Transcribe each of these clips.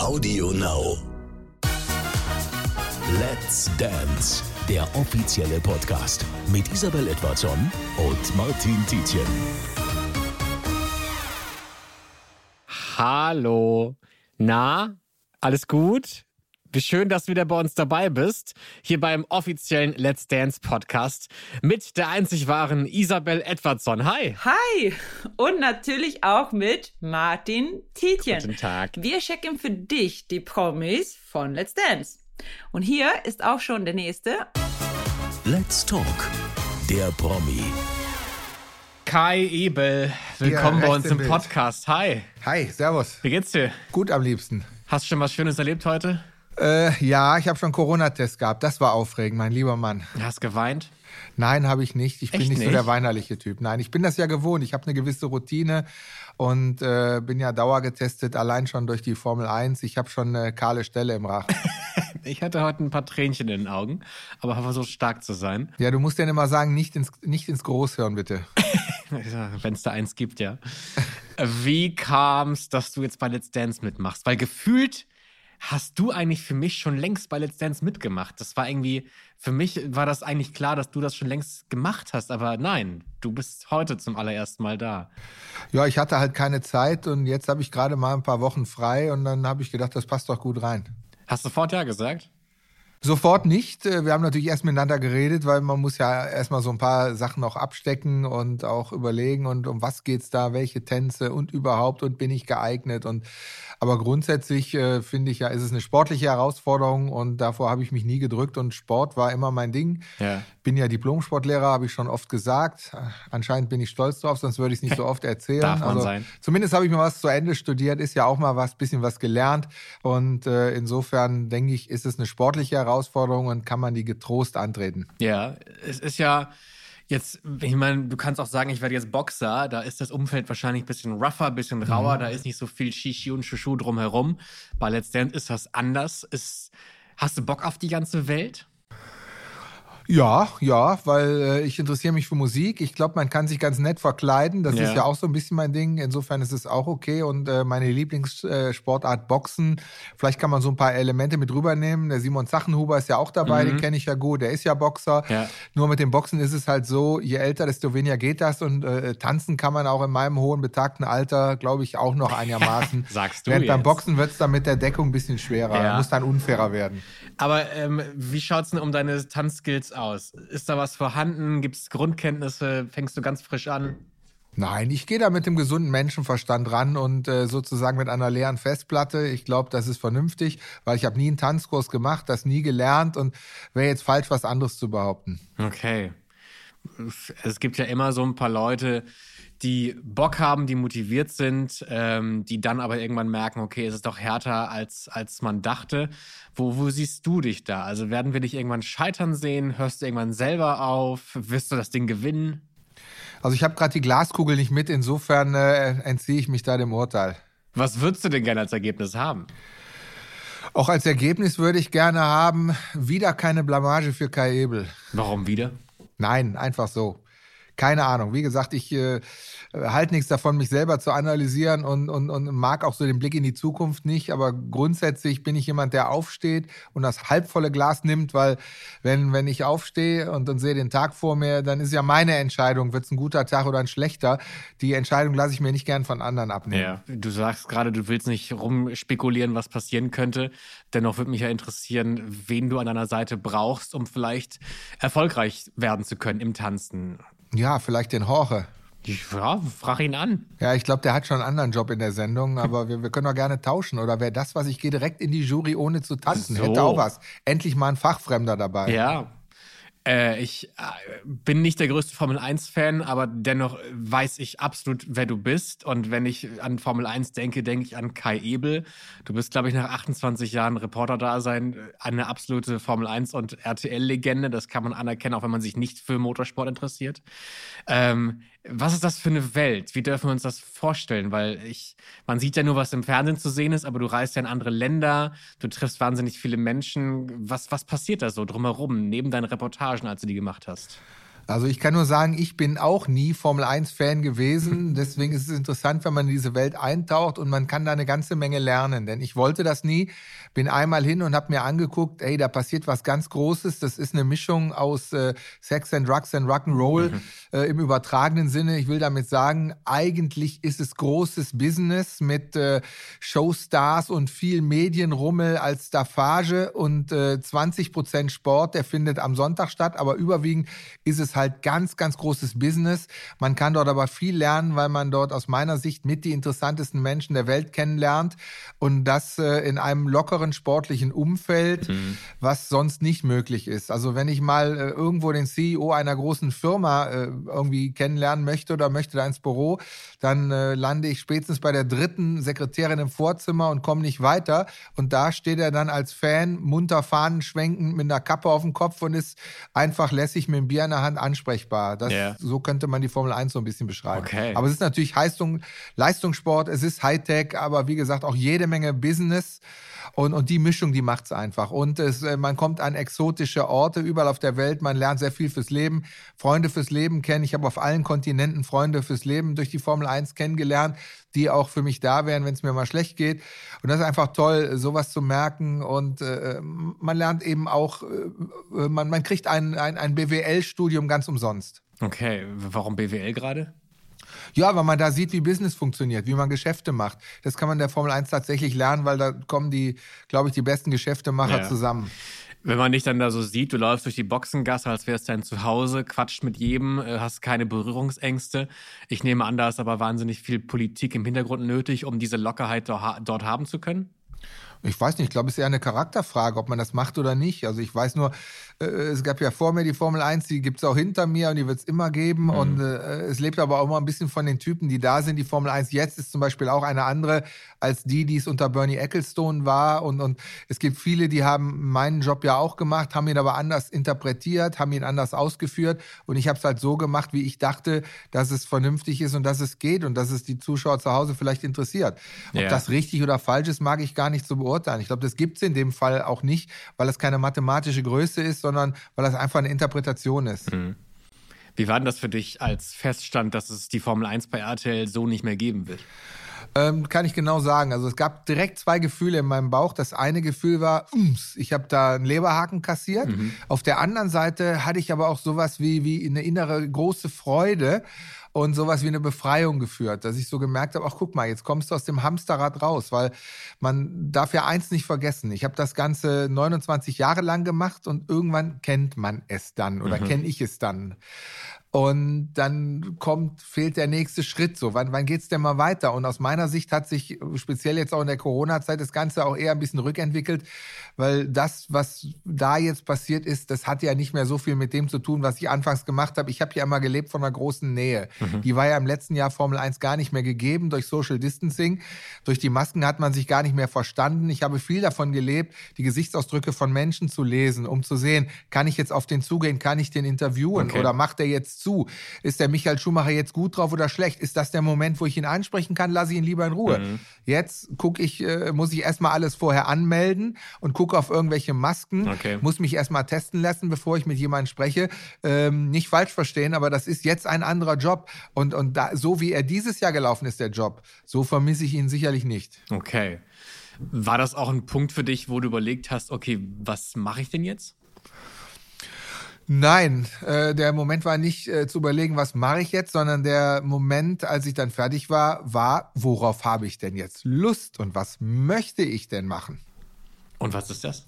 Audio Now. Let's Dance, der offizielle Podcast mit Isabel Edwardson und Martin Tietjen. Hallo. Na, alles gut? Wie schön, dass du wieder bei uns dabei bist. Hier beim offiziellen Let's Dance Podcast mit der einzig wahren Isabel Edwardson. Hi. Hi. Und natürlich auch mit Martin Tietjen. Guten Tag. Wir checken für dich die Promis von Let's Dance. Und hier ist auch schon der nächste. Let's Talk, der Promi. Kai Ebel, willkommen Ja, bei uns im im. Podcast. Hi. Hi, servus. Wie geht's dir? Gut am liebsten. Hast du schon was Schönes erlebt heute? Äh, ja, ich habe schon Corona-Test gehabt. Das war aufregend, mein lieber Mann. Hast geweint? Nein, habe ich nicht. Ich bin Echt nicht, so nicht? der weinerliche Typ. Nein, ich bin das ja gewohnt. Ich habe eine gewisse Routine und äh, bin ja dauergetestet, allein schon durch die Formel 1. Ich habe schon eine kahle Stelle im Rachen. Ich hatte heute ein paar Tränchen in den Augen, aber habe versucht stark zu sein. ja, du musst denen immer sagen, nicht ins, nicht ins Großhirn, bitte. Wenn es da eins gibt, ja. Wie kam es, dass du jetzt bei Let's Dance mitmachst? Weil gefühlt hast du eigentlich für mich schon längst bei Let's Dance mitgemacht. Das war irgendwie, für mich war das eigentlich klar, dass du das schon längst gemacht hast, aber nein, du bist heute zum allerersten Mal da. Ja, ich hatte halt keine Zeit und jetzt habe ich gerade mal ein paar Wochen frei und dann habe ich gedacht, das passt doch gut rein. Hast du sofort ja gesagt? Sofort nicht. Äh, Wir haben natürlich erst miteinander geredet, weil man muss ja erstmal so ein paar Sachen auch abstecken und auch überlegen und um was geht's da, welche Tänze und überhaupt und bin ich geeignet und aber grundsätzlich äh, finde ich ja, ist es eine sportliche Herausforderung und davor habe ich mich nie gedrückt und Sport war immer mein Ding. Ja. Bin ja Diplomsportlehrer, habe ich schon oft gesagt. Anscheinend bin ich stolz drauf, sonst würde ich es nicht so oft erzählen. Darf man also, sein. Zumindest habe ich mal was zu Ende studiert, ist ja auch mal was, bisschen was gelernt. Und äh, insofern denke ich, ist es eine sportliche Herausforderung und kann man die getrost antreten. Ja, es ist ja jetzt, ich meine, du kannst auch sagen, ich werde jetzt Boxer, da ist das Umfeld wahrscheinlich ein bisschen rougher, ein bisschen rauer, da ist nicht so viel Shishi und Shushu drumherum. Bei Let's Dance ist das anders. Ist, hast du Bock auf die ganze Welt? Ja, ja, weil äh, ich interessiere mich für Musik. Ich glaube, man kann sich ganz nett verkleiden. Das Ja. ist ja auch so ein bisschen mein Ding. Insofern ist es auch okay. Und äh, meine Lieblingssportart Boxen. Vielleicht kann man so ein paar Elemente mit rübernehmen. Der Simon Zachenhuber ist ja auch dabei, den kenne ich ja gut. Der ist ja Boxer. Ja. Nur mit dem Boxen ist es halt so, je älter, desto weniger geht das. Und äh, tanzen kann man auch in meinem hohen betagten Alter, glaube ich, auch noch einigermaßen. Sagst du Während beim jetzt. Boxen wird es dann mit der Deckung ein bisschen schwerer. Ja. Muss dann unfairer werden. Aber ähm, wie schaut's denn um deine Tanzskills aus? Ist da was vorhanden? Gibt es Grundkenntnisse? Fängst du ganz frisch an? Nein, ich gehe da mit dem gesunden Menschenverstand ran und äh, sozusagen mit einer leeren Festplatte. Ich glaube, das ist vernünftig, weil ich habe nie einen Tanzkurs gemacht, das nie gelernt und wäre jetzt falsch, was anderes zu behaupten. Okay. Es gibt ja immer so ein paar Leute, die Bock haben, die motiviert sind, ähm, die dann aber irgendwann merken, okay, es ist doch härter, als, als man dachte. Wo, wo siehst du dich da? Also werden wir dich irgendwann scheitern sehen? Hörst du irgendwann selber auf? Wirst du das Ding gewinnen? Also ich habe gerade die Glaskugel nicht mit, insofern äh, entziehe ich mich da dem Urteil. Was würdest du denn gerne als Ergebnis haben? Auch als Ergebnis würde ich gerne haben, wieder keine Blamage für Kai Ebel. Warum wieder? Nein, einfach so. Keine Ahnung. Wie gesagt, ich äh, halte nichts davon, mich selber zu analysieren und, und, und mag auch so den Blick in die Zukunft nicht. Aber grundsätzlich bin ich jemand, der aufsteht und das halbvolle Glas nimmt, weil wenn, wenn ich aufstehe und, und sehe den Tag vor mir, dann ist ja meine Entscheidung, wird es ein guter Tag oder ein schlechter. Die Entscheidung lasse ich mir nicht gern von anderen abnehmen. Ja, du sagst gerade, du willst nicht rumspekulieren, was passieren könnte. Dennoch würde mich ja interessieren, wen du an deiner Seite brauchst, um vielleicht erfolgreich werden zu können im Tanzen. Ja, vielleicht den Horche. Ja, frag ihn an. Ja, ich glaube, der hat schon einen anderen Job in der Sendung, aber wir, wir können doch gerne tauschen. Oder wäre das was, ich gehe direkt in die Jury, ohne zu tanzen. So. Hätte auch was. Endlich mal ein Fachfremder dabei. Ja. Äh, ich äh, bin nicht der größte Formel 1-Fan, aber dennoch weiß ich absolut, wer du bist. Und wenn ich an Formel 1 denke, denke ich an Kai Ebel. Du bist, glaube ich, nach 28 Jahren Reporter-Dasein eine absolute Formel 1 und RTL-Legende. Das kann man anerkennen, auch wenn man sich nicht für Motorsport interessiert. Ähm, was ist das für eine Welt? Wie dürfen wir uns das vorstellen? Weil ich, man sieht ja nur, was im Fernsehen zu sehen ist, aber du reist ja in andere Länder, du triffst wahnsinnig viele Menschen. Was, was passiert da so drumherum, neben deinen Reportagen, als du die gemacht hast? Also ich kann nur sagen, ich bin auch nie Formel 1-Fan gewesen. Deswegen ist es interessant, wenn man in diese Welt eintaucht und man kann da eine ganze Menge lernen. Denn ich wollte das nie. Bin einmal hin und habe mir angeguckt, ey, da passiert was ganz Großes. Das ist eine Mischung aus äh, Sex and Drugs and Rock'n'Roll mhm. äh, im übertragenen Sinne. Ich will damit sagen, eigentlich ist es großes Business mit äh, Showstars und viel Medienrummel als Staffage und äh, 20 Prozent Sport, der findet am Sonntag statt. Aber überwiegend ist es halt ganz, ganz großes Business. Man kann dort aber viel lernen, weil man dort aus meiner Sicht mit die interessantesten Menschen der Welt kennenlernt und das äh, in einem lockeren sportlichen Umfeld, mhm. was sonst nicht möglich ist. Also wenn ich mal äh, irgendwo den CEO einer großen Firma äh, irgendwie kennenlernen möchte oder möchte da ins Büro, dann lande ich spätestens bei der dritten Sekretärin im Vorzimmer und komme nicht weiter. Und da steht er dann als Fan munter Fahnen schwenkend mit einer Kappe auf dem Kopf und ist einfach lässig mit dem Bier in der Hand ansprechbar. Das, yeah. So könnte man die Formel 1 so ein bisschen beschreiben. Okay. Aber es ist natürlich Leistung, Leistungssport, es ist Hightech, aber wie gesagt auch jede Menge Business. Und, und die Mischung, die macht's einfach. Und es, äh, man kommt an exotische Orte überall auf der Welt. Man lernt sehr viel fürs Leben, Freunde fürs Leben kennen. Ich habe auf allen Kontinenten Freunde fürs Leben durch die Formel 1 kennengelernt, die auch für mich da wären, wenn es mir mal schlecht geht. Und das ist einfach toll, sowas zu merken. Und äh, man lernt eben auch, äh, man, man kriegt ein, ein, ein BWL-Studium ganz umsonst. Okay, warum BWL gerade? Ja, weil man da sieht, wie Business funktioniert, wie man Geschäfte macht. Das kann man der Formel 1 tatsächlich lernen, weil da kommen die, glaube ich, die besten Geschäftemacher ja. zusammen. Wenn man dich dann da so sieht, du läufst durch die Boxengasse, als wärst du dein Zuhause, quatscht mit jedem, äh, hast keine Berührungsängste. Ich nehme an, da ist aber wahnsinnig viel Politik im Hintergrund nötig, um diese Lockerheit dort haben zu können. Ich weiß nicht, ich glaube, es ist eher eine Charakterfrage, ob man das macht oder nicht. Also ich weiß nur, äh, es gab ja vor mir die Formel 1, die gibt es auch hinter mir und die wird es immer geben. Mhm. Und äh, es lebt aber auch immer ein bisschen von den Typen, die da sind. Die Formel 1 jetzt ist zum Beispiel auch eine andere als die, die es unter Bernie Ecclestone war. Und, und es gibt viele, die haben meinen Job ja auch gemacht, haben ihn aber anders interpretiert, haben ihn anders ausgeführt. Und ich habe es halt so gemacht, wie ich dachte, dass es vernünftig ist und dass es geht und dass es die Zuschauer zu Hause vielleicht interessiert. Ob ja. das richtig oder falsch ist, mag ich gar nicht so beurteilen. Ich glaube, das gibt es in dem Fall auch nicht, weil es keine mathematische Größe ist, sondern weil das einfach eine Interpretation ist. Mhm. Wie war denn das für dich, als feststand, dass es die Formel 1 bei RTL so nicht mehr geben wird? Ähm, kann ich genau sagen. Also es gab direkt zwei Gefühle in meinem Bauch. Das eine Gefühl war, ums, ich habe da einen Leberhaken kassiert. Mhm. Auf der anderen Seite hatte ich aber auch sowas wie, wie eine innere große Freude und sowas wie eine Befreiung geführt, dass ich so gemerkt habe, ach guck mal, jetzt kommst du aus dem Hamsterrad raus, weil man darf ja eins nicht vergessen. Ich habe das Ganze 29 Jahre lang gemacht und irgendwann kennt man es dann oder mhm. kenne ich es dann. Und dann kommt, fehlt der nächste Schritt so. Wann, wann geht's denn mal weiter? Und aus meiner Sicht hat sich speziell jetzt auch in der Corona-Zeit das Ganze auch eher ein bisschen rückentwickelt, weil das, was da jetzt passiert ist, das hat ja nicht mehr so viel mit dem zu tun, was ich anfangs gemacht habe. Ich habe ja immer gelebt von einer großen Nähe. Mhm. Die war ja im letzten Jahr Formel 1 gar nicht mehr gegeben durch Social Distancing. Durch die Masken hat man sich gar nicht mehr verstanden. Ich habe viel davon gelebt, die Gesichtsausdrücke von Menschen zu lesen, um zu sehen, kann ich jetzt auf den zugehen, kann ich den interviewen okay. oder macht er jetzt zu? Ist der Michael Schumacher jetzt gut drauf oder schlecht? Ist das der Moment, wo ich ihn ansprechen kann? Lass ich ihn lieber in Ruhe. Mhm. Jetzt gucke ich, äh, muss ich erstmal alles vorher anmelden und gucke auf irgendwelche Masken, okay. muss mich erstmal testen lassen, bevor ich mit jemandem spreche. Ähm, nicht falsch verstehen, aber das ist jetzt ein anderer Job. Und, und da, so wie er dieses Jahr gelaufen ist, der Job, so vermisse ich ihn sicherlich nicht. Okay. War das auch ein Punkt für dich, wo du überlegt hast, okay, was mache ich denn jetzt? Nein, äh, der Moment war nicht äh, zu überlegen, was mache ich jetzt, sondern der Moment, als ich dann fertig war, war, worauf habe ich denn jetzt Lust und was möchte ich denn machen? Und was ist das?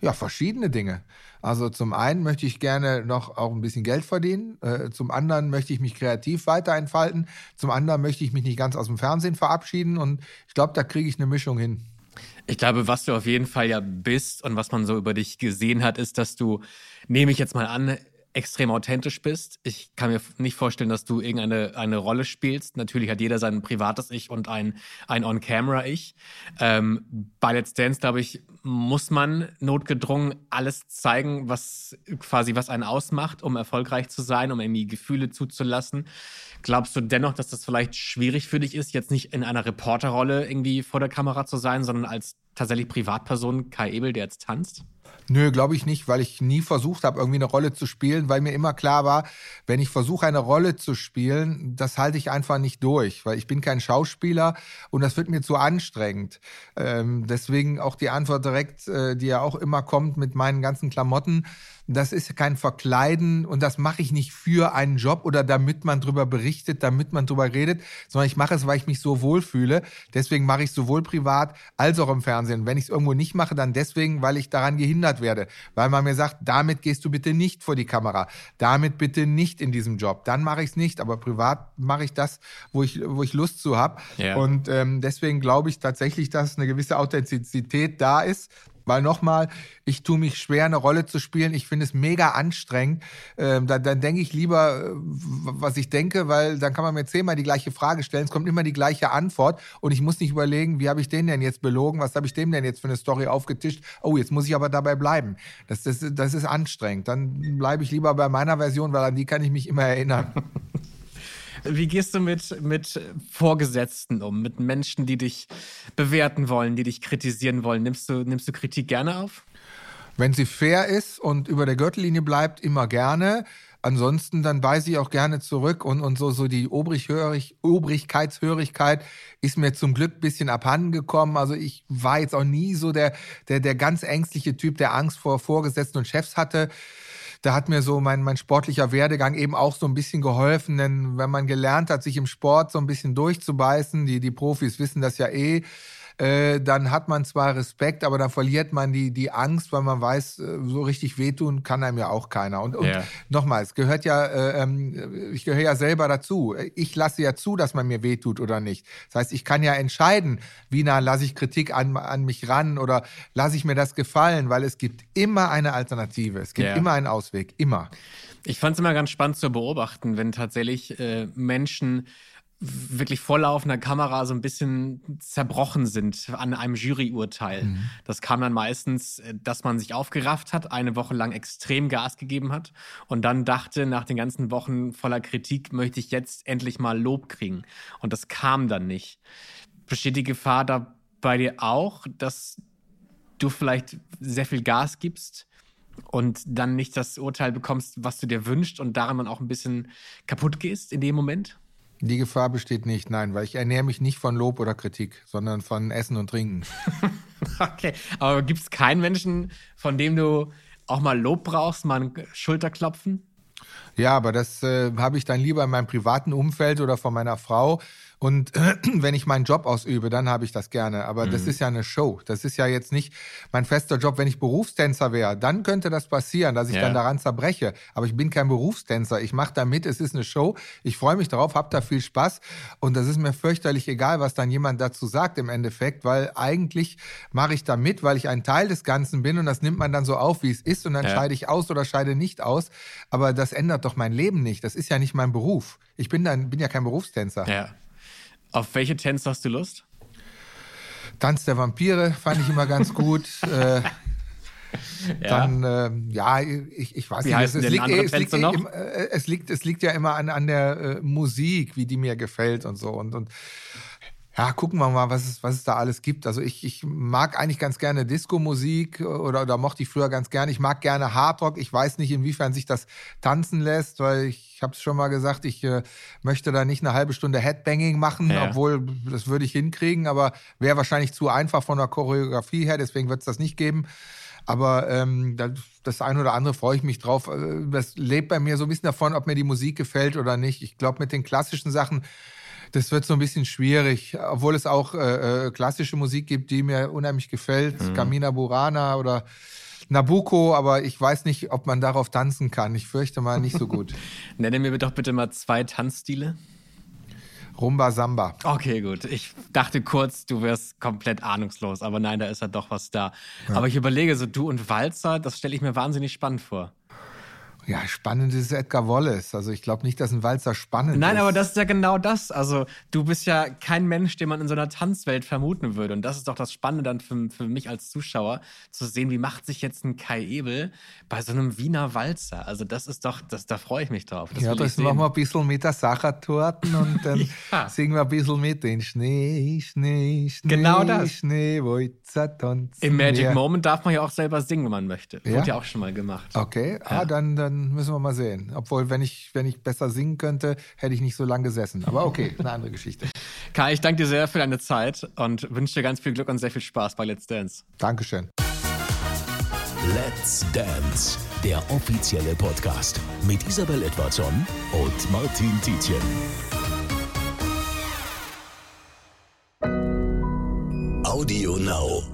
Ja, verschiedene Dinge. Also zum einen möchte ich gerne noch auch ein bisschen Geld verdienen, äh, zum anderen möchte ich mich kreativ weiter entfalten, zum anderen möchte ich mich nicht ganz aus dem Fernsehen verabschieden und ich glaube, da kriege ich eine Mischung hin. Ich glaube, was du auf jeden Fall ja bist und was man so über dich gesehen hat, ist, dass du, nehme ich jetzt mal an, extrem authentisch bist. Ich kann mir nicht vorstellen, dass du irgendeine eine Rolle spielst. Natürlich hat jeder sein privates Ich und ein, ein On-Camera-Ich. Ähm, bei Let's Dance, glaube ich, muss man notgedrungen alles zeigen, was quasi was einen ausmacht, um erfolgreich zu sein, um irgendwie Gefühle zuzulassen. Glaubst du dennoch, dass das vielleicht schwierig für dich ist, jetzt nicht in einer Reporterrolle irgendwie vor der Kamera zu sein, sondern als tatsächlich Privatperson Kai Ebel, der jetzt tanzt? Nö, glaube ich nicht, weil ich nie versucht habe, irgendwie eine Rolle zu spielen, weil mir immer klar war, wenn ich versuche, eine Rolle zu spielen, das halte ich einfach nicht durch, weil ich bin kein Schauspieler und das wird mir zu anstrengend. Ähm, deswegen auch die Antwort direkt, äh, die ja auch immer kommt mit meinen ganzen Klamotten das ist kein Verkleiden und das mache ich nicht für einen Job oder damit man drüber berichtet, damit man drüber redet, sondern ich mache es, weil ich mich so wohlfühle. Deswegen mache ich es sowohl privat als auch im Fernsehen. Wenn ich es irgendwo nicht mache, dann deswegen, weil ich daran gehindert werde, weil man mir sagt, damit gehst du bitte nicht vor die Kamera, damit bitte nicht in diesem Job. Dann mache ich es nicht, aber privat mache ich das, wo ich, wo ich Lust zu habe. Ja. Und ähm, deswegen glaube ich tatsächlich, dass eine gewisse Authentizität da ist. Weil nochmal, ich tue mich schwer, eine Rolle zu spielen. Ich finde es mega anstrengend. Ähm, dann dann denke ich lieber, äh, was ich denke, weil dann kann man mir zehnmal die gleiche Frage stellen. Es kommt immer die gleiche Antwort und ich muss nicht überlegen, wie habe ich den denn jetzt belogen? Was habe ich dem denn jetzt für eine Story aufgetischt? Oh, jetzt muss ich aber dabei bleiben. Das, das, das ist anstrengend. Dann bleibe ich lieber bei meiner Version, weil an die kann ich mich immer erinnern. Wie gehst du mit, mit Vorgesetzten um, mit Menschen, die dich bewerten wollen, die dich kritisieren wollen? Nimmst du, nimmst du Kritik gerne auf? Wenn sie fair ist und über der Gürtellinie bleibt, immer gerne. Ansonsten dann beiße ich auch gerne zurück und, und so, so die Obrighörig, Obrigkeitshörigkeit ist mir zum Glück ein bisschen abhanden gekommen. Also ich war jetzt auch nie so der, der, der ganz ängstliche Typ, der Angst vor Vorgesetzten und Chefs hatte da hat mir so mein, mein sportlicher Werdegang eben auch so ein bisschen geholfen, denn wenn man gelernt hat, sich im Sport so ein bisschen durchzubeißen, die, die Profis wissen das ja eh, äh, dann hat man zwar Respekt, aber dann verliert man die, die Angst, weil man weiß, äh, so richtig wehtun kann einem ja auch keiner. Und, und ja. nochmal, es gehört ja, äh, ähm, ich gehöre ja selber dazu. Ich lasse ja zu, dass man mir wehtut oder nicht. Das heißt, ich kann ja entscheiden, wie nah lasse ich Kritik an, an mich ran oder lasse ich mir das gefallen, weil es gibt immer eine Alternative. Es gibt ja. immer einen Ausweg, immer. Ich fand es immer ganz spannend zu beobachten, wenn tatsächlich äh, Menschen wirklich vor laufender Kamera so ein bisschen zerbrochen sind an einem Juryurteil. Mhm. Das kam dann meistens, äh, dass man sich aufgerafft hat, eine Woche lang extrem Gas gegeben hat und dann dachte, nach den ganzen Wochen voller Kritik möchte ich jetzt endlich mal Lob kriegen. Und das kam dann nicht. Besteht die Gefahr da bei dir auch, dass du vielleicht sehr viel Gas gibst? und dann nicht das Urteil bekommst, was du dir wünschst und daran dann auch ein bisschen kaputt gehst in dem Moment? Die Gefahr besteht nicht, nein, weil ich ernähre mich nicht von Lob oder Kritik, sondern von Essen und Trinken. okay, aber gibt es keinen Menschen, von dem du auch mal Lob brauchst, mal ein Schulterklopfen? Ja, aber das äh, habe ich dann lieber in meinem privaten Umfeld oder von meiner Frau, und äh, wenn ich meinen Job ausübe, dann habe ich das gerne. Aber mhm. das ist ja eine Show. Das ist ja jetzt nicht mein fester Job. Wenn ich Berufstänzer wäre, dann könnte das passieren, dass ich ja. dann daran zerbreche. Aber ich bin kein Berufstänzer. Ich mache da mit. Es ist eine Show. Ich freue mich darauf, habe da viel Spaß. Und das ist mir fürchterlich egal, was dann jemand dazu sagt im Endeffekt, weil eigentlich mache ich da mit, weil ich ein Teil des Ganzen bin und das nimmt man dann so auf, wie es ist. Und dann ja. scheide ich aus oder scheide nicht aus. Aber das ändert doch mein Leben nicht. Das ist ja nicht mein Beruf. Ich bin, dann, bin ja kein Berufstänzer. Ja. Auf welche Tänze hast du Lust? Tanz der Vampire fand ich immer ganz gut. äh, ja. Dann, äh, ja, ich, ich weiß wie nicht. Es, es, liegt, es, liegt, noch? Äh, es, liegt, es liegt ja immer an, an der äh, Musik, wie die mir gefällt und so. Und, und ja, gucken wir mal, was es, was es da alles gibt. Also ich, ich mag eigentlich ganz gerne Disco-Musik oder, oder mochte ich früher ganz gerne. Ich mag gerne Hardrock. Ich weiß nicht, inwiefern sich das tanzen lässt, weil ich habe es schon mal gesagt, ich äh, möchte da nicht eine halbe Stunde Headbanging machen, ja. obwohl das würde ich hinkriegen, aber wäre wahrscheinlich zu einfach von der Choreografie her, deswegen wird es das nicht geben. Aber ähm, das, das eine oder andere freue ich mich drauf. Äh, das lebt bei mir so ein bisschen davon, ob mir die Musik gefällt oder nicht. Ich glaube, mit den klassischen Sachen das wird so ein bisschen schwierig, obwohl es auch äh, äh, klassische Musik gibt, die mir unheimlich gefällt. Mhm. Camina Burana oder Nabucco, aber ich weiß nicht, ob man darauf tanzen kann. Ich fürchte mal nicht so gut. Nenne mir doch bitte mal zwei Tanzstile. Rumba Samba. Okay, gut. Ich dachte kurz, du wärst komplett ahnungslos, aber nein, da ist ja doch was da. Ja. Aber ich überlege, so du und Walzer, das stelle ich mir wahnsinnig spannend vor. Ja, spannend ist Edgar Wallace. Also ich glaube nicht, dass ein Walzer spannend Nein, ist. aber das ist ja genau das. Also du bist ja kein Mensch, den man in so einer Tanzwelt vermuten würde. Und das ist doch das Spannende dann für, für mich als Zuschauer, zu sehen, wie macht sich jetzt ein Kai Ebel bei so einem Wiener Walzer. Also das ist doch, das, da freue ich mich drauf. Das ja, das machen wir ein bisschen mit der Sachertorten und dann Ja. singen wir ein bisschen mit den Schnee, Schnee, Schnee, Genau das. Schnee, Walzer tanzen. Im Magic wir. Moment darf man ja auch selber singen, wenn man möchte. Ja? Wurde ja auch schon mal gemacht. Okay, Ja. ah, dann, dann müssen wir mal sehen. Obwohl, wenn ich, wenn ich besser singen könnte, hätte ich nicht so lange gesessen. Aber okay, eine andere Geschichte. Kai, ich danke dir sehr für deine Zeit und wünsche dir ganz viel Glück und sehr viel Spaß bei Let's Dance. Dankeschön. Let's Dance, der offizielle Podcast mit Isabel Edwardson und Martin Tietjen. Audio Now.